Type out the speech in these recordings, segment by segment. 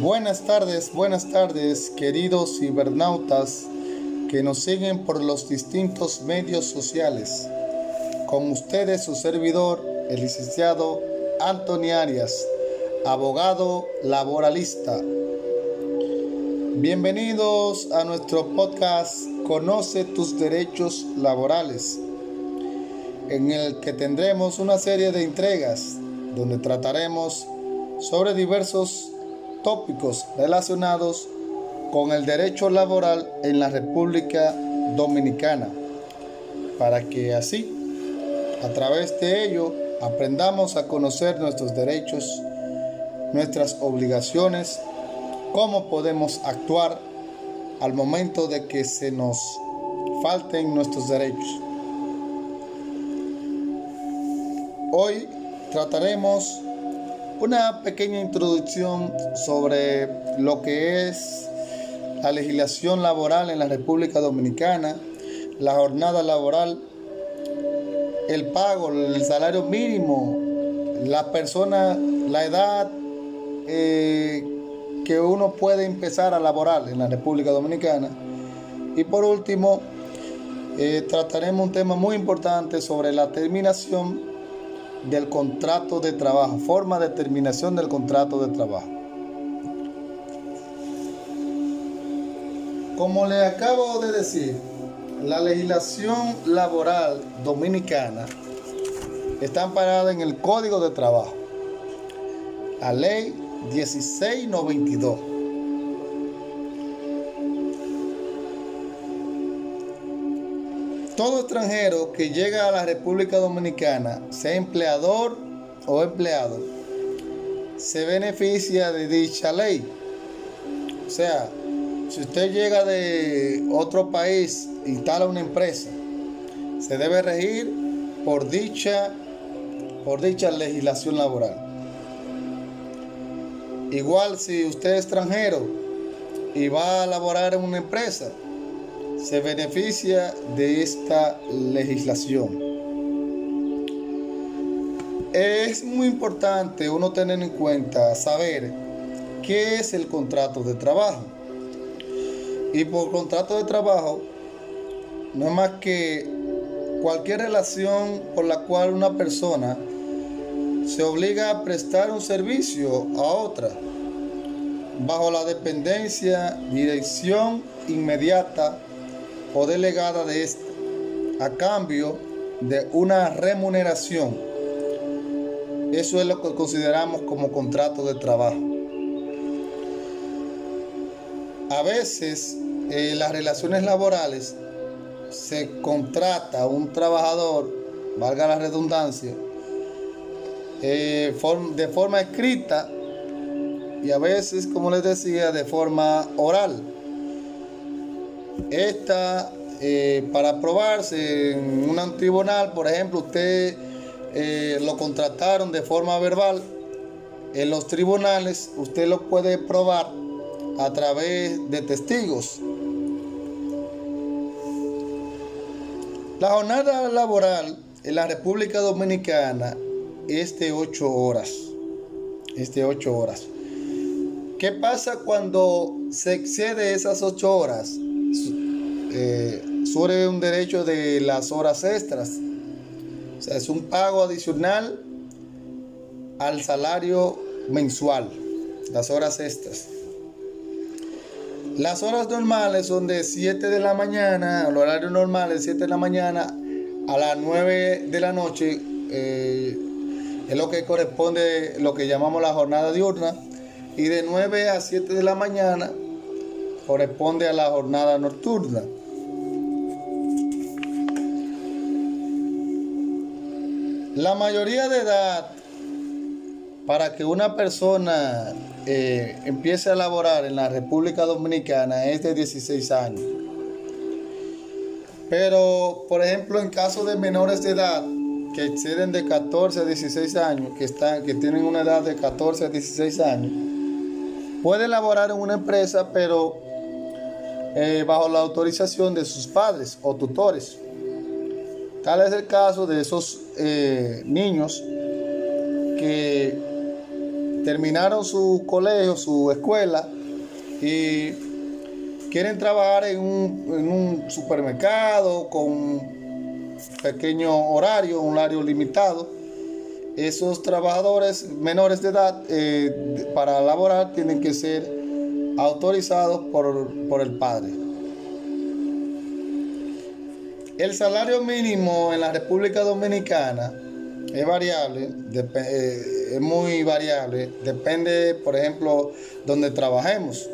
Buenas tardes, buenas tardes, queridos cibernautas que nos siguen por los distintos medios sociales. Con ustedes su servidor, el licenciado Anthony Arias, abogado laboralista. Bienvenidos a nuestro podcast Conoce tus derechos laborales, en el que tendremos una serie de entregas donde trataremos sobre diversos tópicos relacionados con el derecho laboral en la República Dominicana, para que así, a través de ello, aprendamos a conocer nuestros derechos, nuestras obligaciones, cómo podemos actuar al momento de que se nos falten nuestros derechos. Hoy trataremos una pequeña introducción sobre lo que es la legislación laboral en la República Dominicana, la jornada laboral, el pago, el salario mínimo, la persona, la edad eh, que uno puede empezar a laborar en la República Dominicana. Y por último, eh, trataremos un tema muy importante sobre la terminación del contrato de trabajo, forma de terminación del contrato de trabajo. Como le acabo de decir, la legislación laboral dominicana está amparada en el Código de Trabajo, la ley 1692. Todo extranjero que llega a la República Dominicana, sea empleador o empleado, se beneficia de dicha ley. O sea, si usted llega de otro país, instala una empresa, se debe regir por dicha, por dicha legislación laboral. Igual si usted es extranjero y va a laborar en una empresa, se beneficia de esta legislación. Es muy importante uno tener en cuenta, saber qué es el contrato de trabajo. Y por contrato de trabajo, no es más que cualquier relación por la cual una persona se obliga a prestar un servicio a otra bajo la dependencia, dirección inmediata o delegada de esta, a cambio de una remuneración. Eso es lo que consideramos como contrato de trabajo. A veces en eh, las relaciones laborales se contrata a un trabajador, valga la redundancia, eh, de forma escrita y a veces, como les decía, de forma oral. Esta, eh, para aprobarse en un tribunal, por ejemplo, usted lo contrataron de forma verbal, en los tribunales usted lo puede probar a través de testigos. La jornada laboral en la República Dominicana es de 8 horas. Es de 8 horas. ¿Qué pasa cuando se excede esas 8 horas? Eh, un derecho de las horas extras. O sea, es un pago adicional al salario mensual, las horas extras. Las horas normales son de 7 de la mañana, el horario normal es 7 de la mañana a las 9 de la noche. Eh, es lo que corresponde, lo que llamamos la jornada diurna. Y de 9 a 7 de la mañana corresponde a la jornada nocturna. La mayoría de edad para que una persona eh, empiece a laborar en la República Dominicana es de 16 años. Pero, por ejemplo, en caso de menores de edad que exceden de 14 a 16 años, que, están, que tienen una edad de 14 a 16 años, puede laborar en una empresa, pero eh, bajo la autorización de sus padres o tutores. Tal es el caso de esos eh, niños que terminaron su colegio, su escuela y quieren trabajar en un, supermercado con pequeño horario, un horario limitado. Esos trabajadores menores de edad eh, para laborar tienen que ser autorizados por, por el padre. El salario mínimo en la República Dominicana es variable, eh, es muy variable, depende, por ejemplo, donde trabajemos.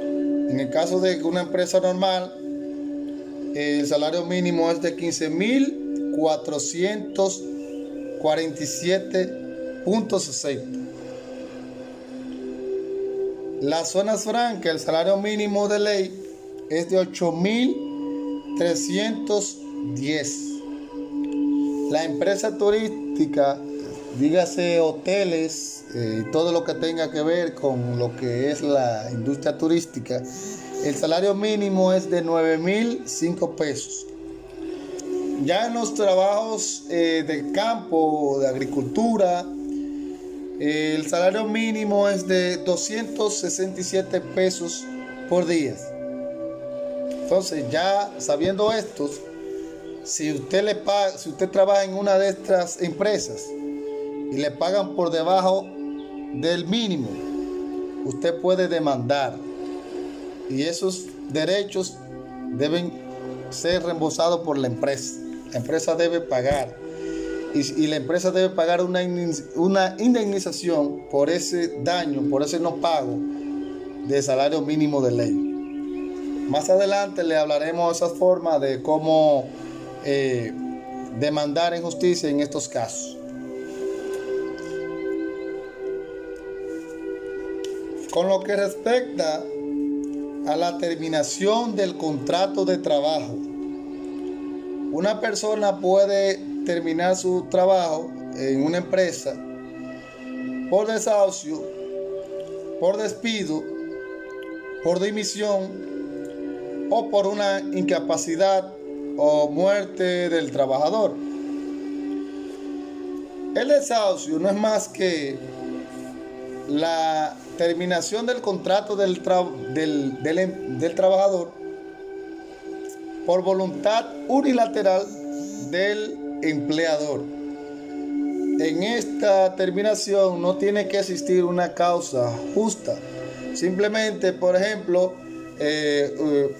En el caso de una empresa normal, el salario mínimo es de 15.447.60. Las zonas francas, el salario mínimo de ley es de 8.310. La empresa turística, dígase hoteles eh, y todo lo que tenga que ver con lo que es la industria turística, el salario mínimo es de 9.005 pesos. Ya en los trabajos eh, de campo, de agricultura, el salario mínimo es de 267 pesos por día. Entonces, ya sabiendo esto, si usted le paga, si usted trabaja en una de estas empresas y le pagan por debajo del mínimo, usted puede demandar y esos derechos deben ser reembolsados por la empresa. La empresa debe pagar y, la empresa debe pagar una, una indemnización por ese daño, por ese no pago de salario mínimo de ley. Más adelante le hablaremos de esa forma de cómo eh, demandar en justicia en estos casos. Con lo que respecta a la terminación del contrato de trabajo, una persona puede terminar su trabajo en una empresa por desahucio, por despido, por dimisión o por una incapacidad o muerte del trabajador. El desahucio no es más que la terminación del contrato del, del, del trabajador por voluntad unilateral del empleador. En esta terminación no tiene que existir una causa justa. Simplemente, por ejemplo, eh, eh,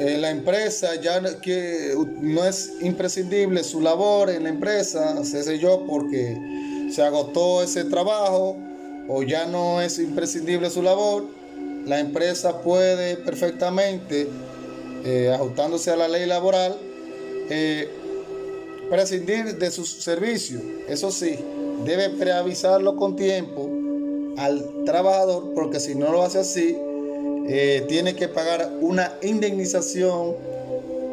eh, la empresa ya que no es imprescindible su labor en la empresa, sé yo, porque se agotó ese trabajo o ya no es imprescindible su labor, la empresa puede perfectamente, ajustándose a la ley laboral, prescindir de sus servicios. Eso sí, debe preavisarlo con tiempo al trabajador porque si no lo hace así, eh, tiene que pagar una indemnización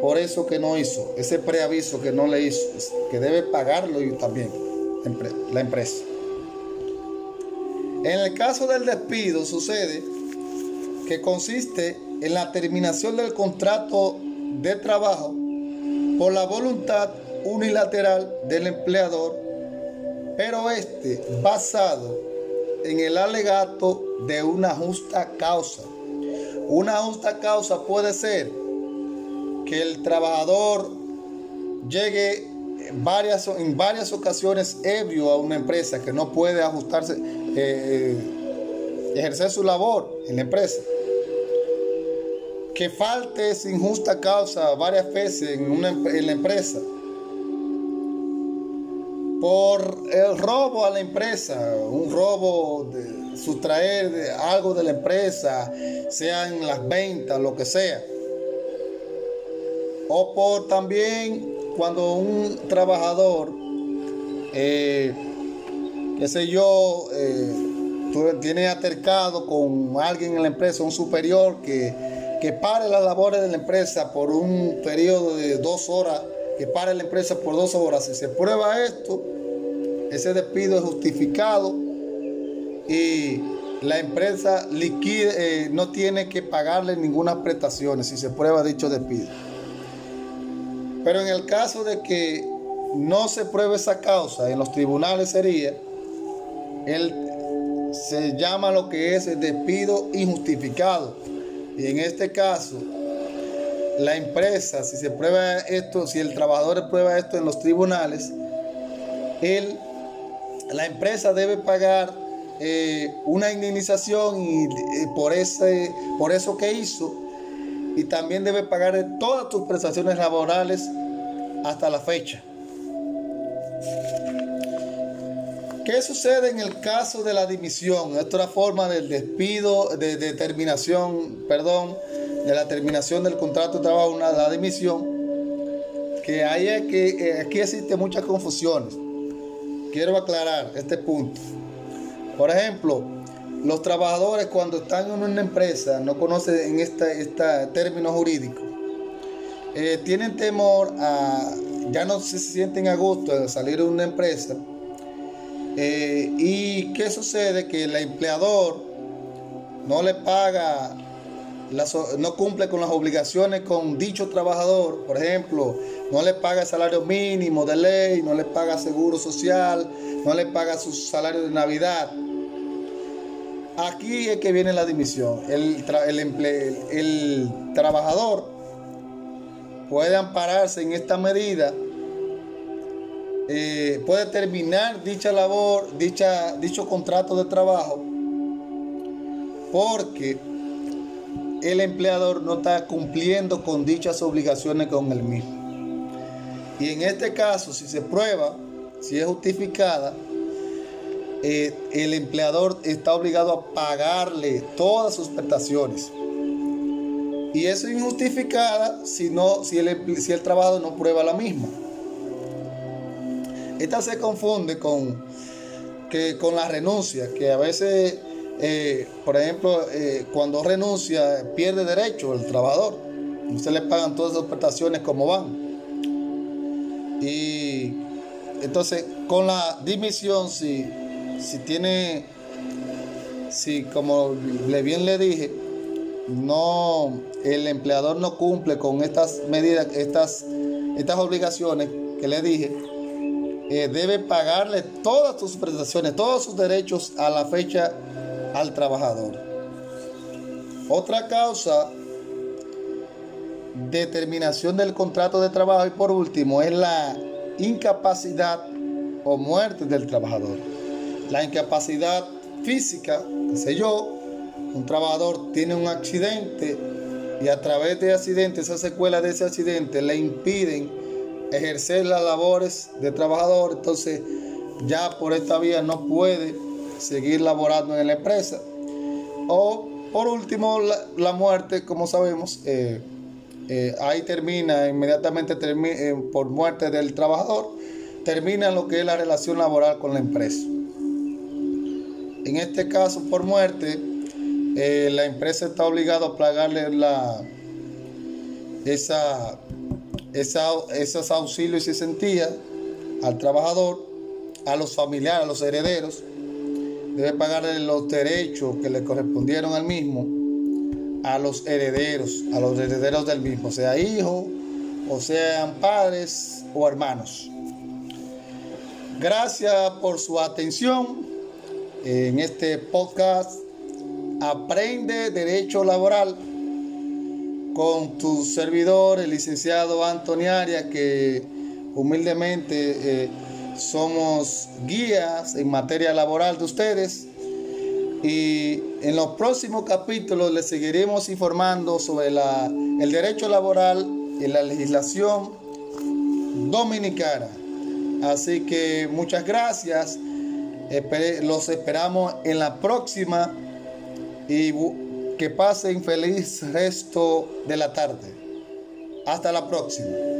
por eso que no hizo, ese preaviso que no le hizo, que debe pagarlo también la empresa. En el caso del despido sucede que consiste en la terminación del contrato de trabajo por la voluntad unilateral del empleador, pero este basado en el alegato de una justa causa. Una justa causa puede ser que el trabajador llegue en varias, en varias ocasiones ebrio a una empresa que no puede ajustarse, eh, eh, ejercer su labor en la empresa. Que falte sin justa causa varias veces en, una, en la empresa por el robo a la empresa, un robo de sustraer algo de la empresa, sean las ventas, lo que sea. O por también cuando un trabajador, eh, qué sé yo, eh, tiene atercado con alguien en la empresa, un superior que, que pare las labores de la empresa por un periodo de dos horas que pare la empresa por dos horas. Si se prueba esto, ese despido es justificado y la empresa liquide, eh, no tiene que pagarle ninguna prestación si se prueba dicho despido. Pero en el caso de que no se pruebe esa causa, en los tribunales sería él se llama lo que es el despido injustificado. Y en este caso, la empresa, si se prueba esto, si el trabajador prueba esto en los tribunales, él, la empresa debe pagar eh, una indemnización y, eh, por, ese, por eso que hizo y también debe pagar todas tus prestaciones laborales hasta la fecha. ¿Qué sucede en el caso de la dimisión? Otra forma del despido, de, determinación, perdón, de la terminación del contrato de trabajo, una, la dimisión, que hay que eh, aquí existen muchas confusiones. Quiero aclarar este punto. Por ejemplo, los trabajadores cuando están en una empresa no conocen en este, término jurídico. Eh, tienen temor a, ya no se sienten a gusto de salir de una empresa eh, ¿Y qué sucede? Que el empleador no le paga, no cumple con las obligaciones con dicho trabajador. Por ejemplo, no le paga el salario mínimo de ley, no le paga seguro social, no le paga su salario de Navidad. Aquí es que viene la dimisión. El, trabajador puede ampararse en esta medida eh, puede terminar dicha labor, dicha, dicho contrato de trabajo, porque el empleador no está cumpliendo con dichas obligaciones con el mismo. Y en este caso, si se prueba, si es justificada, eh, el empleador está obligado a pagarle todas sus prestaciones. Y eso es injustificada si, no, si, el, si el trabajador no prueba la misma. Esta se confunde con, que, con la renuncia, que a veces, eh, por ejemplo, eh, cuando renuncia pierde derecho el trabajador. Se le pagan todas las prestaciones como van. Y entonces, con la dimisión, si, si tiene, si como le bien le dije, no, el empleador no cumple con estas medidas, estas, estas obligaciones que le dije, eh, debe pagarle todas sus prestaciones, todos sus derechos a la fecha al trabajador. Otra causa, determinación del contrato de trabajo y por último es la incapacidad o muerte del trabajador. La incapacidad física, qué sé yo, un trabajador tiene un accidente y a través de accidente, esa secuela de ese accidente le impiden ejercer las labores de trabajador, entonces ya por esta vía no puede seguir laborando en la empresa. O por último, la, muerte, como sabemos, eh, eh, ahí termina, inmediatamente eh, por muerte del trabajador, termina lo que es la relación laboral con la empresa. En este caso, por muerte, la empresa está obligada a pagarle la, esa esos auxilios y sentía al trabajador, a los familiares, a los herederos, debe pagarle los derechos que le correspondieron al mismo a los herederos, a los herederos del mismo, sea hijos, o sean padres o hermanos. Gracias por su atención en este podcast. Aprende Derecho Laboral con tu servidor, el licenciado Antonio Arias, que humildemente eh, somos guías en materia laboral de ustedes. Y en los próximos capítulos les seguiremos informando sobre la, el derecho laboral y la legislación dominicana. Así que muchas gracias. Los esperamos en la próxima y que pasen feliz resto de la tarde. Hasta la próxima.